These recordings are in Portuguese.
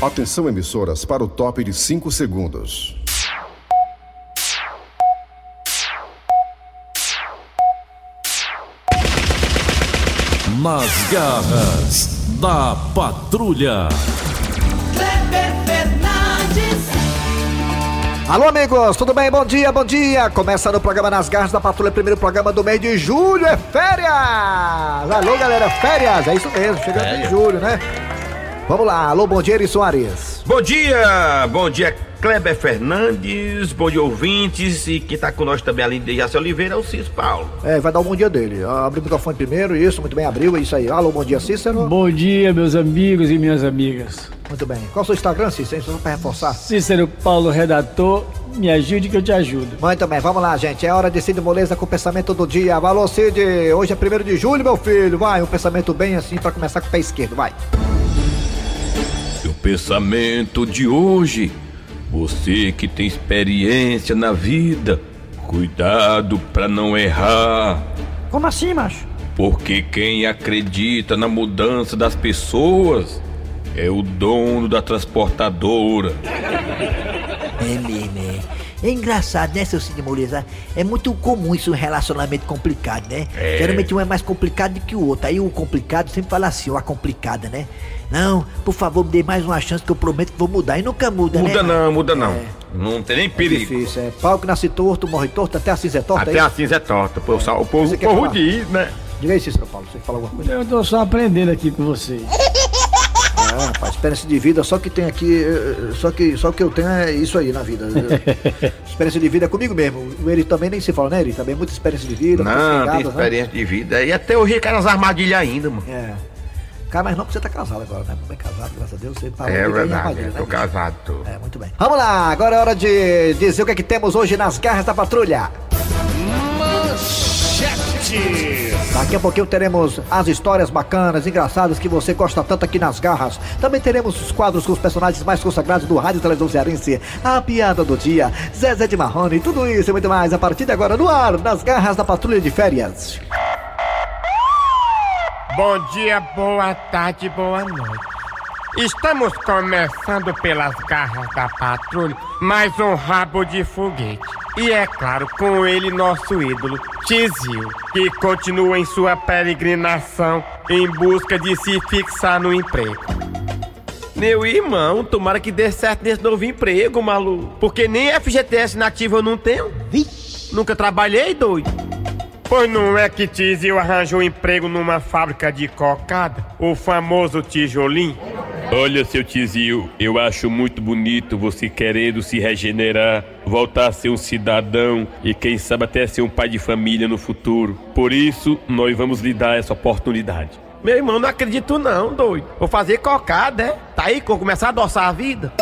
Atenção emissoras para o top de 5 segundos. Nas garras da patrulha. Alô, amigos, tudo bem? Bom dia, bom dia! Começa no programa Nas Garras da Patrulha, primeiro programa do mês de julho, é férias! Alô, galera, férias, é isso mesmo, chegando em julho, né? Vamos lá, alô, bom dia, Eri Soares. Bom dia, bom dia Kleber Fernandes, bom dia ouvintes e quem tá com nós também além de Jaci Oliveira é o Cis Paulo. É, vai dar um bom dia dele. Abre o microfone primeiro, isso, muito bem, abriu, é isso aí. Alô, bom dia, Cícero. Bom dia, meus amigos e minhas amigas. Muito bem. Qual é o seu Instagram, Cícero? Só pra reforçar. Cícero Paulo, redator, me ajude que eu te ajudo. Muito bem, vamos lá, gente. É hora de Cid Moleza com o pensamento do dia. Valeu, Cid. Hoje é primeiro de julho, meu filho. Vai, um pensamento bem assim pra começar com o pé esquerdo, vai. Pensamento de hoje, você que tem experiência na vida, cuidado pra não errar, Como assim, macho? porque quem acredita na mudança das pessoas é o dono da transportadora. É mesmo, é. É engraçado, né, seu Cid Moleza? É muito comum isso, um relacionamento complicado, né? É. Geralmente um é mais complicado do que o outro. Aí o complicado sempre fala assim, ou a complicada, né? Não, por favor, me dê mais uma chance que eu prometo que vou mudar. E nunca muda, né? Muda não, muda não. É. Não tem nem É perigo. difícil, é. Pau que nasce torto, morre torto, até a cinza é torta, Até é a cinza é torta. pô, O povo, o povo diz, né? Diga aí, Cícero Paulo, você fala alguma coisa? Eu tô só aprendendo aqui com vocês. Ah, rapaz, experiência de vida, só que tem aqui, eh, só que, só que eu tenho é isso aí na vida. experiência de vida é comigo mesmo. Eri também nem se fala, né, Eri? Também muita experiência de vida. Não, tem né? experiência de vida. E até hoje cai nas armadilhas ainda, mano. É. Cara, mas não porque você tá casado agora, né? Bem casado, graças a Deus, você tá É verdade, eu né, tô bicho? casado. tô. É, muito bem. Vamos lá, agora é hora de dizer o que é que temos hoje nas garras da patrulha. Daqui a pouquinho teremos as histórias bacanas, engraçadas que você gosta tanto aqui nas garras. Também teremos os quadros com os personagens mais consagrados do rádio e televisão cearense. A piada do dia, Zezé de Marrone, tudo isso e muito mais a partir de agora no ar, nas garras da patrulha de férias. Bom dia, boa tarde, boa noite. Estamos começando pelas garras da patrulha, mais um rabo de foguete. E é claro, com ele nosso ídolo, Tizil, que continua em sua peregrinação em busca de se fixar no emprego. Meu irmão, tomara que dê certo nesse novo emprego, maluco. Porque nem FGTS nativo eu não tenho. Nunca trabalhei, doido. Pois não é que Tizil arranjou emprego numa fábrica de cocada, o famoso tijolinho? Olha, seu Tizio, eu acho muito bonito você querendo se regenerar, voltar a ser um cidadão e quem sabe até ser um pai de família no futuro. Por isso, nós vamos lhe dar essa oportunidade. Meu irmão, não acredito não, doido. Vou fazer cocada, é? Tá aí que eu vou começar a adoçar a vida?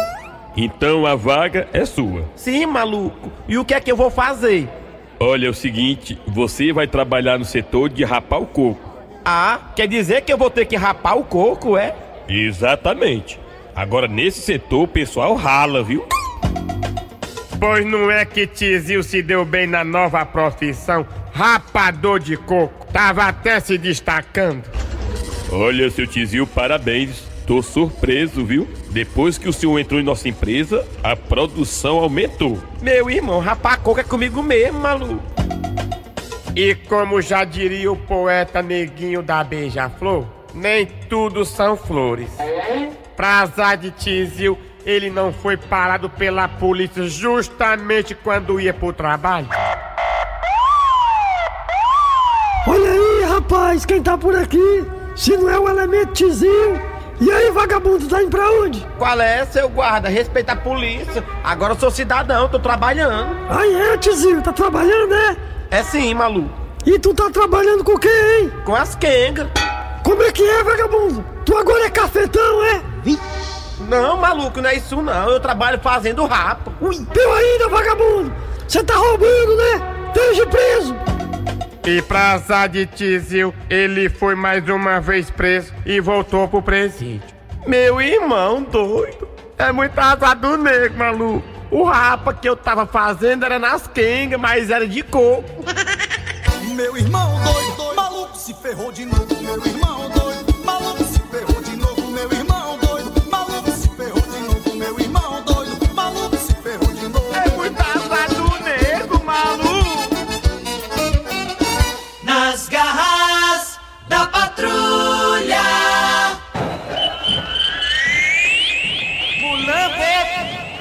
Então a vaga é sua. Sim, maluco. E o que é que eu vou fazer? Olha é o seguinte, você vai trabalhar no setor de rapar o coco. Ah, quer dizer que eu vou ter que rapar o coco, é? Exatamente. Agora nesse setor o pessoal rala, viu? Pois não é que Tizil se deu bem na nova profissão, rapador de coco. Tava até se destacando. Olha, seu Tizio, parabéns. Tô surpreso, viu? Depois que o senhor entrou em nossa empresa, a produção aumentou. Meu irmão, rapar coco é comigo mesmo, maluco. E como já diria o poeta neguinho da Beija-Flor, nem tudo são flores. Pra azar de Tizil, ele não foi parado pela polícia justamente quando ia pro trabalho. Olha aí, rapaz, quem tá por aqui? Se não é o elemento Tizil. E aí, vagabundo, tá indo pra onde? Qual é, seu guarda? Respeita a polícia. Agora eu sou cidadão, tô trabalhando. Aí é, Tizil, tá trabalhando, né? É sim, maluco. E tu tá trabalhando com quê, hein? Com as quengas. Como é que é, vagabundo? Tu agora é cafetão, é? Não, maluco, não é isso não. Eu trabalho fazendo rapa. Ui, pior ainda, vagabundo! Você tá roubando, né? Esteja preso! E pra azar de Tizil, ele foi mais uma vez preso e voltou pro presídio. Meu irmão doido. É muito azar do nego, maluco. O rapa que eu tava fazendo era nas quengas, mas era de coco. Meu irmão doido, doido, maluco se ferrou de novo. Meu irmão doido,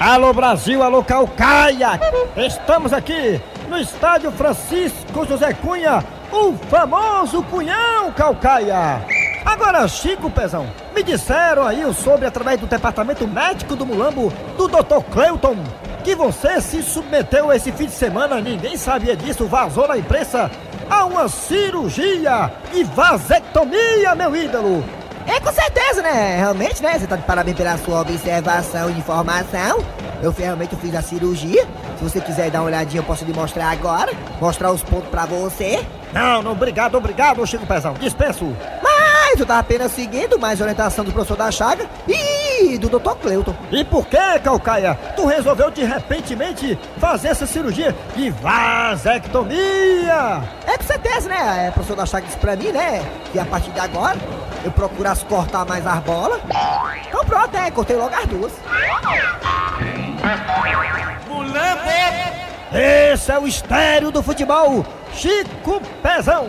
Alô Brasil, alô Calcaia! Estamos aqui no estádio Francisco José Cunha, o famoso Cunhão Calcaia! Agora, Chico Pezão, me disseram aí sobre, através do departamento médico do Mulambo, do Dr. Cleuton, que você se submeteu esse fim de semana, ninguém sabia disso, vazou na imprensa, a uma cirurgia de vasectomia, meu ídolo! É, com certeza, né? Realmente, né? Você tá de parabéns pela sua observação e informação. Eu realmente fiz a cirurgia. Se você quiser dar uma olhadinha, eu posso lhe mostrar agora. Mostrar os pontos pra você. Não, não, obrigado, obrigado, Chico Pezão, dispenso. Mas eu tava apenas seguindo mais orientação do professor da Chaga e do Dr. Cleuton. E por que, Calcaia, tu resolveu de repentemente fazer essa cirurgia de vasectomia? É com certeza, né? É, professor da Chaga disse pra mim, né? Que a partir de agora eu procurasse cortar mais as bolas. Então pronto, é, cortei logo as duas. Esse é o estéreo do futebol, Chico Pezão.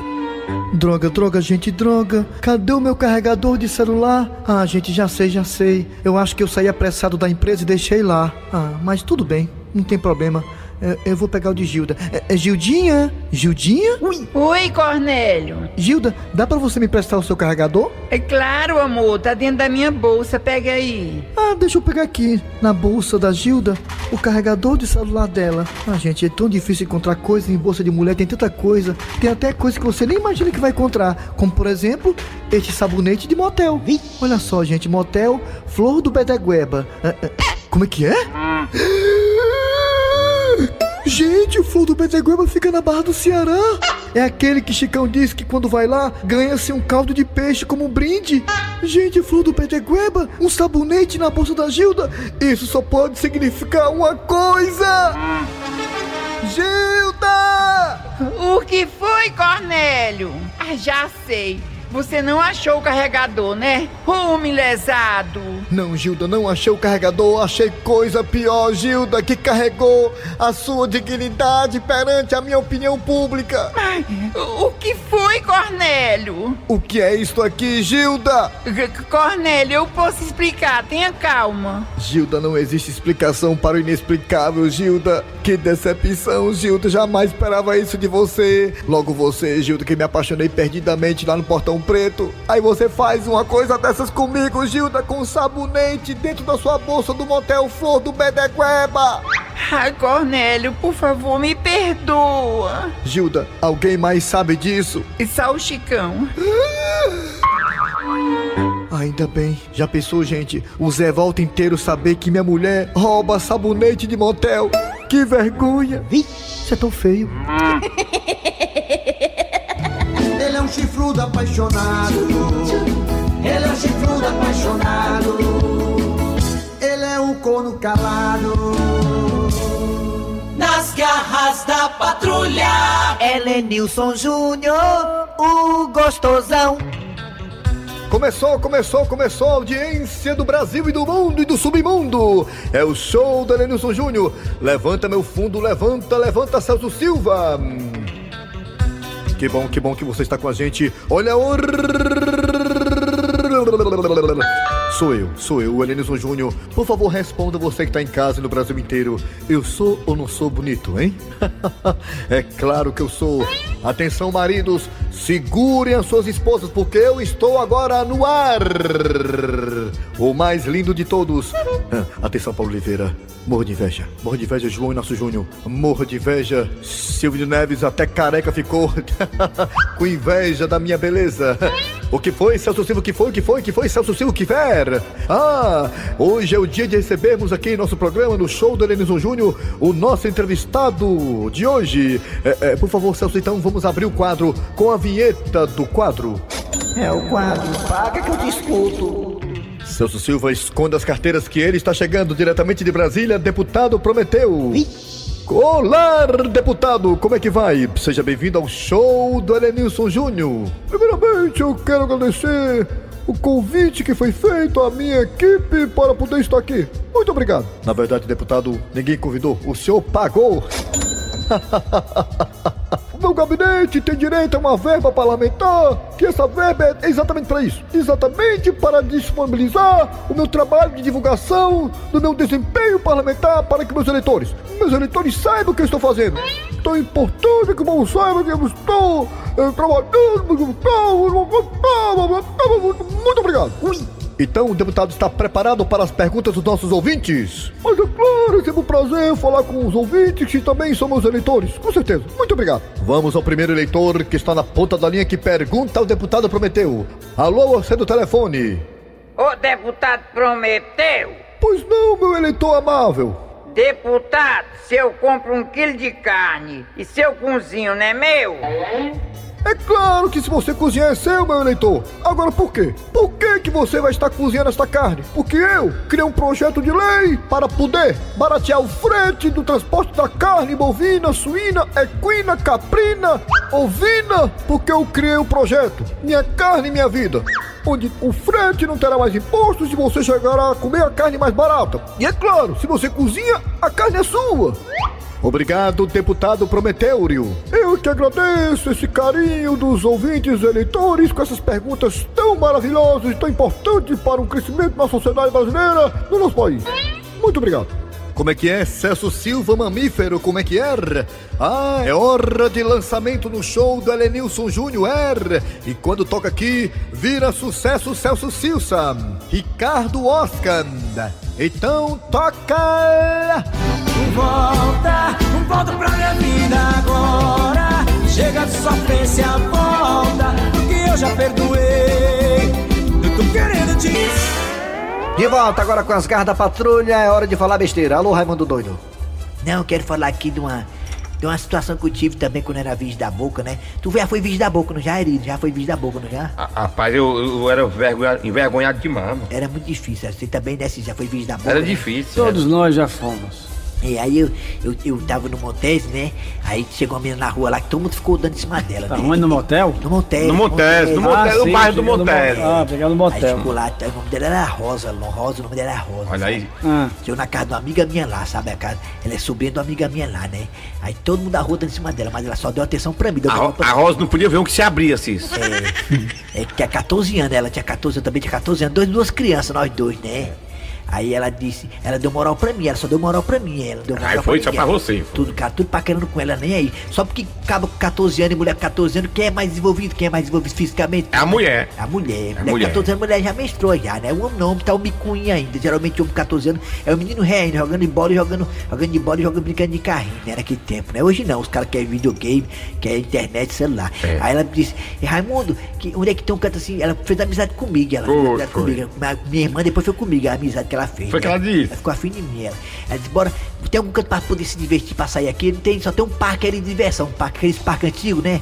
Droga, droga, gente, droga. Cadê o meu carregador de celular? Ah, gente, já sei, já sei. Eu acho que eu saí apressado da empresa e deixei lá. Ah, mas tudo bem, não tem problema. É, Eu vou pegar o de Gilda. É, é Gildinha? Gildinha? Oi, Cornélio. Gilda, dá pra você me prestar o seu carregador? É claro, amor, tá dentro da minha bolsa, pega aí. Ah, deixa eu pegar aqui, na bolsa da Gilda, o carregador de celular dela. Ah, gente, é tão difícil encontrar coisas em bolsa de mulher, tem tanta coisa. Tem até coisa que você nem imagina que vai encontrar. Como, por exemplo, este sabonete de motel. Olha só, gente, motel Flor do Bedegueba. Ah, como é que é? Gente, o Flor do Bedegueba fica na Barra do Ceará. É aquele que Chicão disse que quando vai lá, ganha-se um caldo de peixe como um brinde. Gente, Flor do Bedegueba, um sabonete na bolsa da Gilda. Isso só pode significar uma coisa. Gilda! O que foi, Cornélio? Ah, já sei. Você não achou o carregador, né? Homem lesado. Não, Gilda, não achei o carregador, achei coisa pior, Gilda, que carregou a sua dignidade perante a minha opinião pública. O que foi, Cornélio? O que é isto aqui, Gilda? Cornélio, eu posso explicar, tenha calma. Gilda, não existe explicação para o inexplicável, Gilda. Que decepção, Gilda, jamais esperava isso de você. Logo você, Gilda, que me apaixonei perdidamente lá no Portão Preto. Aí você faz uma coisa dessas comigo, Gilda, com um sabonete dentro da sua bolsa do motel Flor do Bedegueba. Ai, Cornélio, por favor, me perdoa. Gilda, alguém mais sabe disso? E só o Chicão. Ainda bem. Já pensou, gente? O Zé Volta inteiro saber que minha mulher rouba sabonete de motel. Que vergonha. Isso é tão feio. Ele é um chifrudo apaixonado. Ele é um chifrudo apaixonado. Ele é um corno calado. Nas garras da patrulha. Ela é Nilson Júnior, o gostosão. Começou, começou, começou a audiência do Brasil e do mundo e do submundo. É o show da Lenilson Júnior. Levanta meu fundo, levanta, levanta Celso Silva. Que bom, que bom que você está com a gente. Olha o... Sou eu, sou eu, Elenilson Júnior. Por favor, responda você que está em casa e no Brasil inteiro. Eu sou ou não sou bonito, hein? é claro que eu sou. Atenção, maridos, segurem as suas esposas, porque eu estou agora no ar. O mais lindo de todos. Atenção, Paulo Oliveira. Morro de inveja. Morro de inveja, João Inácio Júnior. Morro de inveja, Silvio Neves, até careca ficou. Com inveja da minha beleza. O que foi, Celso Silva? O que foi? O que foi? O que foi, Celso Silva? O que ver? Ah, hoje é o dia de recebermos aqui em nosso programa, no show do Elenison Júnior, o nosso entrevistado de hoje. É, é, por favor, Celso, então vamos abrir o quadro com a vinheta do quadro. É o quadro, paga que eu discuto. Celso Silva esconda as carteiras que ele está chegando diretamente de Brasília, deputado prometeu. Olá, deputado, como é que vai? Seja bem-vindo ao show do Elenilson Júnior. Primeiramente, eu quero agradecer o convite que foi feito à minha equipe para poder estar aqui. Muito obrigado. Na verdade, deputado, ninguém convidou, o senhor pagou. Meu gabinete tem direito a uma verba parlamentar, que essa verba é exatamente para isso. Exatamente para disponibilizar o meu trabalho de divulgação do meu desempenho parlamentar para que meus eleitores, meus eleitores saibam o que eu estou fazendo. Então é importante que o povo saiba que eu estou eh, trabalhando. Muito obrigado. Então o deputado está preparado para as perguntas dos nossos ouvintes? Mas é claro, é sempre um prazer falar com os ouvintes que também são meus eleitores. Com certeza. Muito obrigado. Vamos ao primeiro eleitor que está na ponta da linha que pergunta ao deputado Prometeu. Alô, você do telefone. O deputado prometeu. Pois não, meu eleitor amável. Deputado, se eu compro um quilo de carne e se eu cozinho, não é meu? É claro que se você cozinhar é seu, meu eleitor. Agora por quê? Por que, que você vai estar cozinhando esta carne? Porque eu criei um projeto de lei para poder baratear o frete do transporte da carne bovina, suína, equina, caprina, ovina, porque eu criei o um projeto Minha Carne Minha Vida. Onde o frete não terá mais impostos e você chegará a comer a carne mais barata. E é claro, se você cozinha, a carne é sua. Obrigado, deputado Prometéurio. Eu que agradeço esse carinho dos ouvintes eleitores com essas perguntas tão maravilhosas e tão importantes para o crescimento da sociedade brasileira no nosso país. Muito obrigado. Como é que é, Celso Silva Mamífero? Como é que é? Ah, é hora de lançamento no show do Elenilson Júnior. É. E quando toca aqui, vira sucesso Celso Silsa. Ricardo Oscar. Então toca! Volta, volta pra minha vida agora. Chega de sofrência, volta, porque eu já perdoei. Eu tô querendo te. De volta agora com as garras da patrulha, é hora de falar besteira. Alô, Raimundo Doido. Não, eu quero falar aqui de uma, de uma situação que eu tive também quando era vídeo da boca, né? Tu já foi vídeo da boca, não já, Erido? Já foi vídeo da boca, não já? Rapaz, eu, eu era envergonhado, envergonhado demais, mano. Era muito difícil, você também, né? Você já foi vídeo da boca? Era né? difícil. Todos nós já fomos. E aí eu, eu, eu tava no Montes, né? Aí chegou uma menina na rua lá que todo mundo ficou dando em cima dela. Tá né? onde, no motel? No Montes. No Montes, no Montes, no sim, bairro do Montes. mo- Ah, peguei no Aí motel. chegou lá, tá, o nome dela era Rosa, Rosa, o nome dela era Rosa. Olha sabe? aí. Ah. Chegou na casa de uma amiga minha lá, sabe? A casa, ela é sobrinha de uma amiga minha lá, né? Aí todo mundo da rua dando em cima dela, mas ela só deu atenção pra mim. A, Ro- pra a Rosa não podia ver um que se abria, Cis. É, é que tinha 14 anos, ela tinha 14, eu também tinha 14 anos, dois, duas crianças, nós dois, né? Aí ela disse, ela deu moral pra mim, ela só deu moral pra mim, ela deu moral Aí foi mim, só pra você. Tudo, cara, tudo paquerando com ela, nem aí. Só porque acaba com 14 anos e mulher com 14 anos, quem é mais desenvolvido, quem é mais desenvolvido fisicamente? É a mulher. A mulher. É a mulher, mulher. 14 anos, mulher já menstruou já, né? O homem não, tá o micuinho ainda. Geralmente o homem com 14 anos é o menino ré ainda, jogando de bola e jogando, jogando de bola e jogando brincando de carrinho, né? Naquele tempo, né? Hoje não, os caras querem videogame, querem internet, celular. É. Aí ela disse, "E Raimundo, que, onde é que tem um canto assim? Ela fez amizade comigo, ela Foi, fez amizade foi. comigo. Minha irmã depois foi comigo, a amizade que ela fez. Foi que né? ela disse. Ela ficou afim de mim, ela. Ela disse, bora, tem algum canto pra poder se divertir, pra sair aqui? Não tem, só tem um parque ali de diversão, um parque, aqueles parques antigos, né?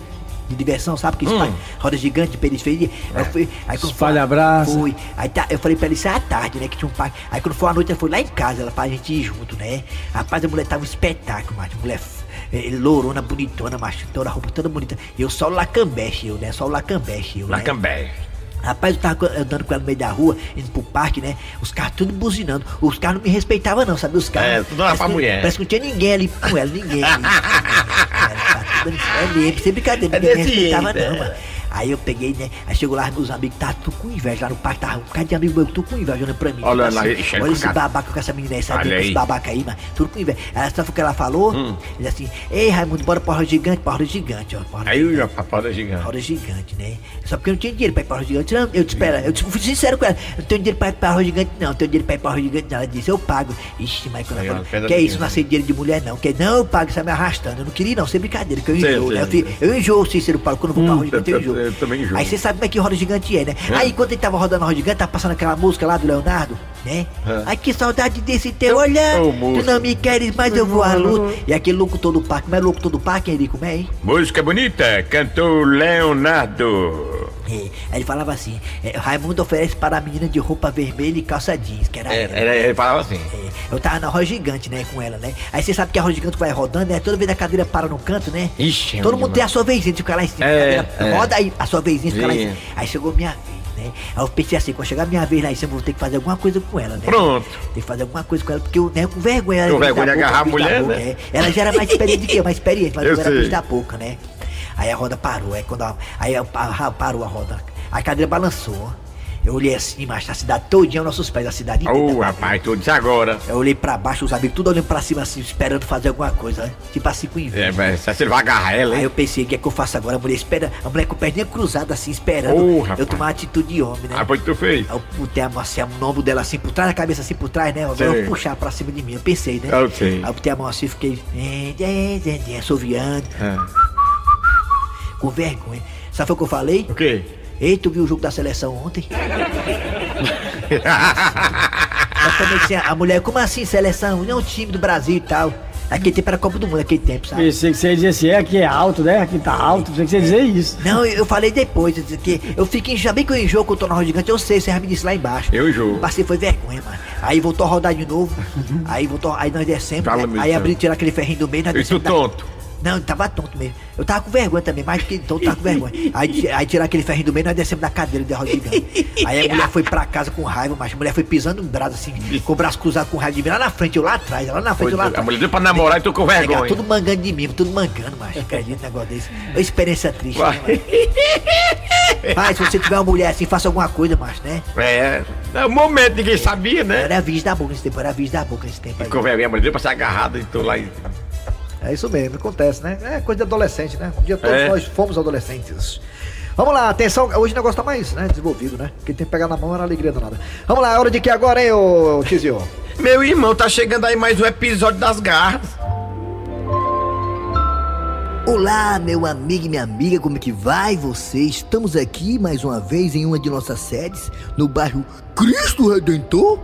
De diversão, sabe? Aqueles Hum. roda gigante de periferia. Aí eu fui, aí quando foi- Espalha brasa. Fui. Aí tá, eu falei pra ela isso é à tarde, né? Que tinha um parque. Aí quando foi à noite, ela foi lá em casa, ela pra gente ir junto, né? Rapaz, a mulher tava um espetáculo, macho. Mulher eh, lourona, bonitona, macho. Toda a roupa toda bonita. Eu só o lacambeche, eu, né? Só o lacambeche, eu, né? Rapaz, eu tava andando com ela no meio da rua, indo pro parque, né? Os carros tudo buzinando. Os carros não me respeitavam, não, sabe? Os carros. É, tudo parece pra que- mulher. Parece que não tinha ninguém ali com ela, ninguém. ali. Era, é mesmo, sem brincadeira, É ninguém me desse respeitava, jeito, não, é. mano. Aí eu peguei, né? Aí chegou lá, meus amigos, tá tudo com inveja lá no parque, tava um bocado de amigo meu, tudo com inveja olhando pra mim. Olha tipo lá, assim, olha esse cara. babaca com essa menina aí, sabe? Esse aí. babaca aí, mano, tudo com inveja. Ela sabe o que ela falou? Hum. Ele assim, ei Raimundo, bora pra roda gigante, pra roda gigante, ó. pra roda Aí o papada gigante. Roda gigante, né? Só porque eu não tinha dinheiro pra ir pra roda gigante. Não, eu te espera, eu te- fui sincero com ela. Eu não tenho dinheiro pra ir pra roda gigante, não. Eu tenho dinheiro pra ir pra roda gigante, não. Ela disse, eu pago. Ixi, mas quando Aí, ela falou, que é isso, não aceito dinheiro de mulher, não. Que não, eu pago, você tá me arrastando. Eu não queria, não, sem brincadeira, que eu enjoo, né? Eu, eu enjoo, Cícero Paulo, quando eu vou pra Hum, roda gigante, eu eu- enjoo. Eu também enjoo. Aí você sabe como é que roda gigante é, né? Aí quando ele tava rodando a roda gigante, tava passando aquela música lá do Leonardo, né? É. Ai, que saudade desse teu olhar. Ô, Tu não me queres, mas eu vou à luta. E aquele louco todo parque, mas louco todo parque, Henrique, como é, hein? Música bonita, cantou Leonardo. É, aí ele falava assim: é, Raimundo oferece para a menina de roupa vermelha e calça jeans, que era É, ela. era- ele falava assim. É, eu tava na roda gigante, né, com ela, né? Aí você sabe que a roda gigante vai rodando, né? Toda vez a cadeira para no canto, né? Ixi, é Todo mundo tem a sua vezinha, fica lá em cima. É, cadeira é. Roda aí, a sua vezinha fica lá em cima. Aí chegou minha vez, né? Aí eu pensei assim, quando chegar minha vez lá em cima, vou ter que fazer alguma coisa com ela, né? Pronto. Tem que fazer alguma coisa com ela, porque eu, né, com vergonha. Com vergonha de agarrar a mulher, boca, né? é. Ela já era mais experiente que eu, mais experiente, mas Eu eu, era bicho da boca, né? Aí a roda parou, aí quando a, aí a- a- parou a roda, a cadeira balançou. Eu olhei assim, mas a cidade todinha nossos pés, a cidade inteira. Ô, rapaz, tu disse agora. Eu olhei pra baixo, os amigos tudo olhando pra cima assim, esperando fazer alguma coisa, né? Tipo assim com inveja. É, mas se ele vai agarrar ela, Aí hein? eu pensei, o que é que eu faço agora? A mulher espera, a mulher com a perninha cruzada assim, esperando eu rapaz. tomar uma atitude de homem, né? Ah, foi o que tu fez? Aí eu botei a mão assim, o ombro dela assim por trás, a cabeça assim por trás, né? Agora eu puxar pra cima de mim, eu pensei, né? Eu sei. Aí eu botei a mão assim e fiquei. Assoviando, É. com vergonha. Sabe foi o que eu falei? O quê? Ei, tu viu o jogo da seleção ontem? Mas também assim, a mulher, como assim seleção? Não, time do Brasil e tal. Aquele tempo era Copa do Mundo, aquele tempo, sabe? Pensei que você ia dizer assim, é, aqui é alto, né? Aqui tá alto, pensei que você ia dizer isso. Não, eu, eu falei depois, eu disse que eu fiquei, já bem que eu enjoo que eu tô na roda gigante, eu sei, você já me disse lá embaixo. Eu enjoo. Passei, foi vergonha, mano. Aí voltou a rodar de novo, aí voltou, aí nós descemos, Fala né? aí então. abri, tirar aquele ferrinho do meio, nós E tu descemos da- tonto? Não, eu tava tonto mesmo. Eu tava com vergonha também, mais que tonto, tava com vergonha. Aí, aí tirar aquele ferrinho do meio, nós descemos da cadeira de roda gigante. Aí a mulher foi pra casa com raiva, mas a mulher foi pisando no braço assim, com o braço cruzado com raiva de mim, lá na frente, eu lá atrás, lá na frente, eu lá A atrás. mulher deu pra namorar e tu com vergonha. tudo mangando de mim, tudo mangando, mas acredito um negócio desse. Uma experiência triste, né? Pai, se você tiver uma mulher assim, faça alguma coisa, macho, né? É, é o momento, ninguém sabia, né? Era aviso da boca nesse tempo, era aviso da boca nesse tempo. Com vergonha, a mulher deu pra ser agarrada e tu lá e... É isso mesmo, acontece, né? É coisa de adolescente, né? Um dia todos É. nós fomos adolescentes. Vamos lá, atenção, hoje o negócio tá mais né, desenvolvido, né? Quem tem que pegar na mão era alegria danada. Vamos lá, é hora de que agora, hein, ô Tizio? Meu irmão, tá chegando aí mais um episódio das garras. Olá, meu amigo e minha amiga, como é que vai você? Estamos aqui mais uma vez em uma de nossas sedes, no bairro Cristo Redentor,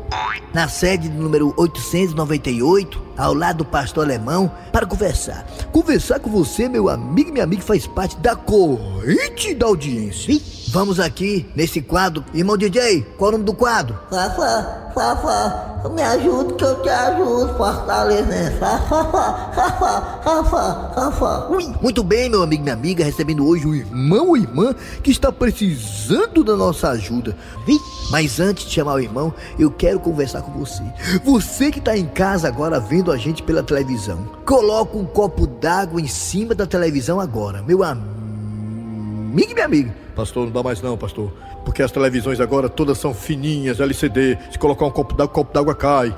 na sede número 898, ao lado do pastor alemão, para conversar. Conversar com você, meu amigo e minha amiga, faz parte da corrente da audiência. Vamos aqui nesse quadro. Irmão DJ, qual é o nome do quadro? Fafá, Fafá, me ajude que eu te ajudo, Fortaleza. Fafá, Fafá, Fafá, Fafá. Ui, muito bem, meu amigo e minha amiga, recebendo hoje um irmão ou irmã que está precisando da nossa ajuda. Mas antes de chamar o irmão, eu quero conversar com você. Você que está em casa agora vendo a gente pela televisão, coloca um copo d'água em cima da televisão agora, meu amigo e minha amiga. Pastor, não dá mais não, pastor. Porque as televisões agora todas são fininhas, LCD. Se colocar um copo d'água, o copo d'água cai.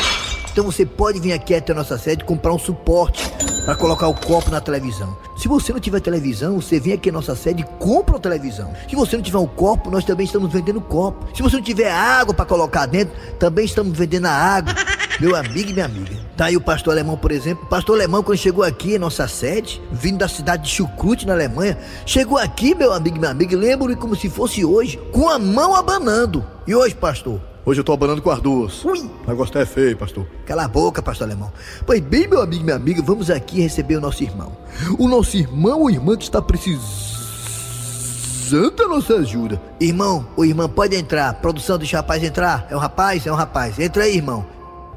Então você pode vir aqui até a nossa sede comprar um suporte para colocar o copo na televisão. Se você não tiver televisão, você vem aqui à nossa sede e compra uma televisão. Se você não tiver um copo, nós também estamos vendendo copo. Se você não tiver água para colocar dentro, também estamos vendendo a água. Meu amigo e minha amiga. Tá aí o pastor alemão, por exemplo. O pastor alemão, quando chegou aqui em nossa sede, vindo da cidade de Chucrute, na Alemanha, chegou aqui, meu amigo e minha amiga, lembro-me como se fosse hoje, com a mão abanando. E hoje, pastor? Hoje eu tô abanando com as duas. Ui. O negócio é feio, pastor. Cala a boca, pastor alemão. Pois bem, meu amigo e minha amiga, vamos aqui receber o nosso irmão. O nosso irmão ou irmã que está precisando da nossa ajuda. Irmão ou irmã, pode entrar. Produção, deixa o rapaz entrar. É um rapaz? É um rapaz. Entra aí, irmão.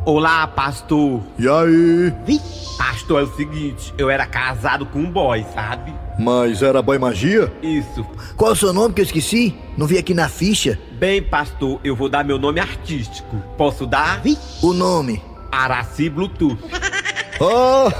Olá, pastor. E aí? Pastor, é o seguinte, eu era casado com um boy, sabe? Mas era boy magia? Isso. Qual é o seu nome que eu esqueci? Não vi aqui na ficha. Bem, pastor, eu vou dar meu nome artístico. Posso dar? O nome. Araci Bluetooth. Ah!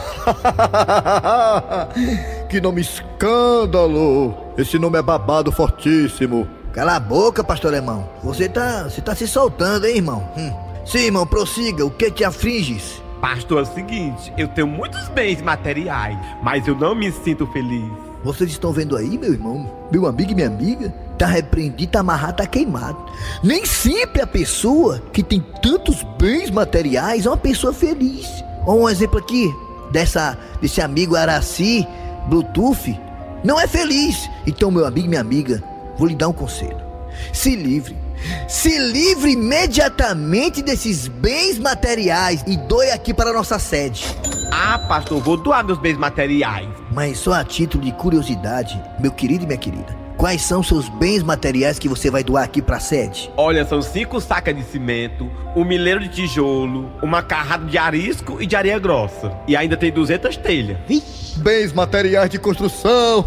que nome escândalo! Esse nome é babado fortíssimo. Cala a boca, pastor alemão. Você tá, você tá se soltando, hein, irmão? Hum. Sim, irmão, prossiga. O que te afliges? Pastor, é o seguinte, eu tenho muitos bens materiais, mas eu não me sinto feliz. Vocês estão vendo aí, meu irmão? Meu amigo e minha amiga? Tá repreendido, tá amarrado, tá queimado. Nem sempre a pessoa que tem tantos bens materiais é uma pessoa feliz. Olha um exemplo aqui dessa, desse amigo Araci, Bluetooth, não é feliz. Então, meu amigo e minha amiga, vou lhe dar um conselho. Se livre. Se livre imediatamente desses bens materiais e doe aqui para a nossa sede. Ah, pastor, vou doar meus bens materiais. Mas só a título de curiosidade, meu querido e minha querida. Quais são seus bens materiais que você vai doar aqui pra sede? Olha, são cinco sacas de cimento, um milheiro de tijolo, uma carrada de arisco e de areia grossa. E ainda tem 200 telhas. Bens materiais de construção.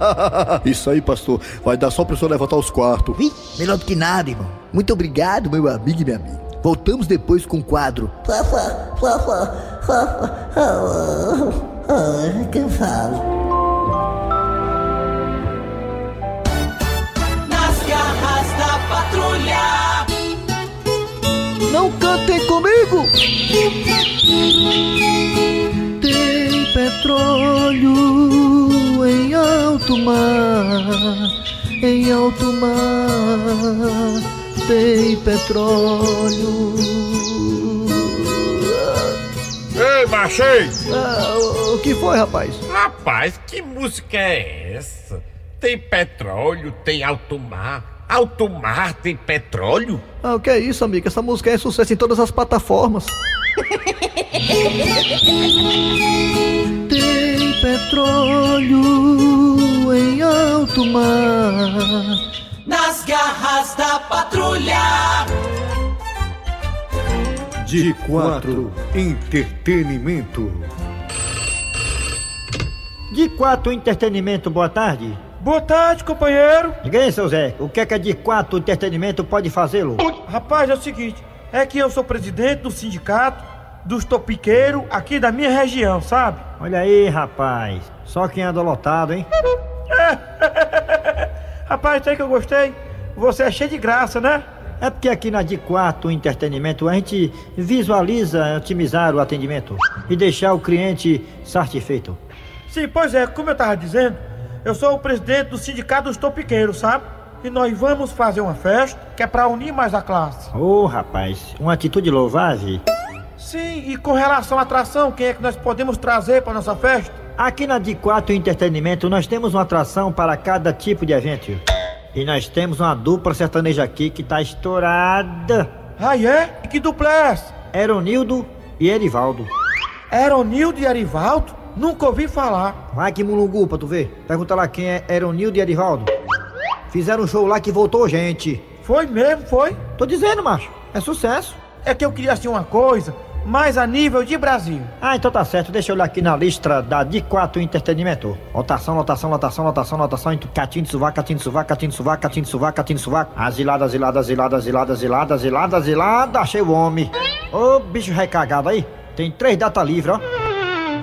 Isso aí, pastor. Vai dar só pro senhor levantar os quartos. Melhor do que nada, irmão. Muito obrigado, meu amigo e minha amiga. Voltamos depois com o quadro. Fafá, fafá, fafá. Ai, cansado. Nas patrulha. Não cantem comigo! Tem petróleo em alto mar, em alto mar, tem petróleo. Ei, machei! Ah, o- o que foi, rapaz? Rapaz, que música é essa? Tem petróleo, tem alto mar. Alto mar tem petróleo? Ah, o que é isso, amigo? Essa música é sucesso em todas as plataformas. Tem petróleo em alto mar. Nas garras da patrulha. De quatro, entretenimento. De quatro entretenimento, boa tarde. Boa tarde, companheiro. Diga aí, seu Zé, o que é que a de quatro entretenimento pode fazê-lo? Rapaz, é o seguinte, é que eu sou presidente do sindicato dos topiqueiros aqui da minha região, sabe? Olha aí, rapaz, só quem anda lotado, hein? Rapaz, tem que eu gostei. Você é cheio de graça, né? É porque aqui na de quatro entretenimento a gente visualiza otimizar o atendimento e deixar o cliente satisfeito. Sim, pois é, como eu tava dizendo, eu sou o presidente do sindicato dos topiqueiros, sabe? E nós vamos fazer uma festa que é pra unir mais a classe. Ô, rapaz, uma atitude louvável. Sim, e com relação à atração, quem é que nós podemos trazer pra nossa festa? Aqui na de quatro entretenimento nós temos uma atração para cada tipo de evento. E nós temos uma dupla sertaneja aqui que tá estourada. Ah, é? E que dupla é essa? Eronildo e Erivaldo. Eronildo e Arivaldo? Nunca ouvi falar. Vai que mulungu pra tu ver. Pergunta lá quem é Eronildo e Erivaldo. Fizeram um show lá que voltou gente. Foi mesmo, foi? Tô dizendo, macho. É sucesso. É que eu queria assim uma coisa, mais a nível de Brasil. Ah, então tá certo. Deixa eu olhar aqui na lista da D4 Entretenimento. Lotação, lotação, lotação, lotação, lotação. Catinho de sovaco, catinho de sovaco, catinho de sovaco, catinho de sovaco, catinho de sovaco. Asilada, asilada, asilada, asilada, asilada, asilada, asilada. Achei o homem. Ô, bicho recagado aí. Tem três datas livres, ó.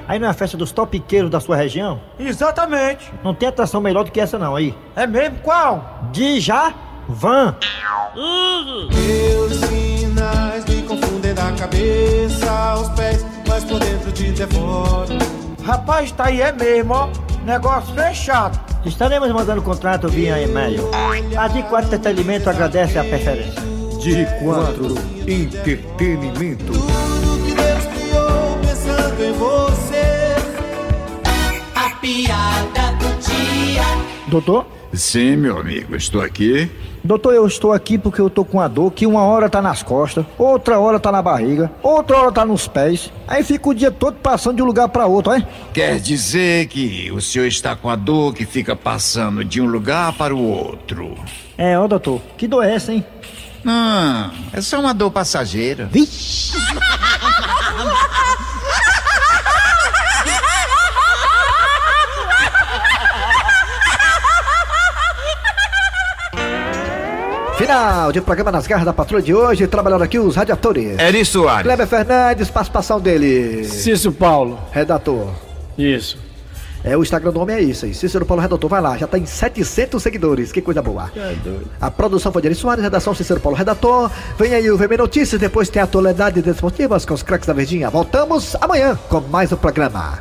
Aí não é a festa dos topiqueiros da sua região? Exatamente. Não tem atração melhor do que essa não, aí. É mesmo? Qual? Dija Van. Meus sinais me confundem da cabeça aos pés, mas por dentro te devoro. Rapaz, tá aí é mesmo, ó. Negócio fechado. Estaremos mandando contrato via e-mail. A D4 Entretenimento agradece a preferência. De quatro, entretenimento. Piada do dia. Doutor? Sim, meu amigo, estou aqui. Doutor, eu estou aqui porque eu tô com uma dor que uma hora tá nas costas, outra hora tá na barriga, outra hora tá nos pés. Aí fica o dia todo passando de um lugar para outro, hein? Quer dizer que o senhor está com a dor que fica passando de um lugar para o outro? É, ó, doutor, que dor é essa, hein? Não, é só uma dor passageira. Vixe! Final de programa nas garras da patrulha de hoje. Trabalharam aqui os radiadores. Eri Soares. Kleber Fernandes, participação dele. Cícero Paulo. Redator. Isso. É, o Instagram do homem é isso aí. Cícero Paulo Redator, vai lá, já tá em 700 seguidores. Que coisa boa. É doido. A produção foi de Eri Soares, redação Cícero Paulo Redator. Vem aí o VM Notícias, depois tem a atualidade desportivas com os craques da Verdinha. Voltamos amanhã com mais um programa.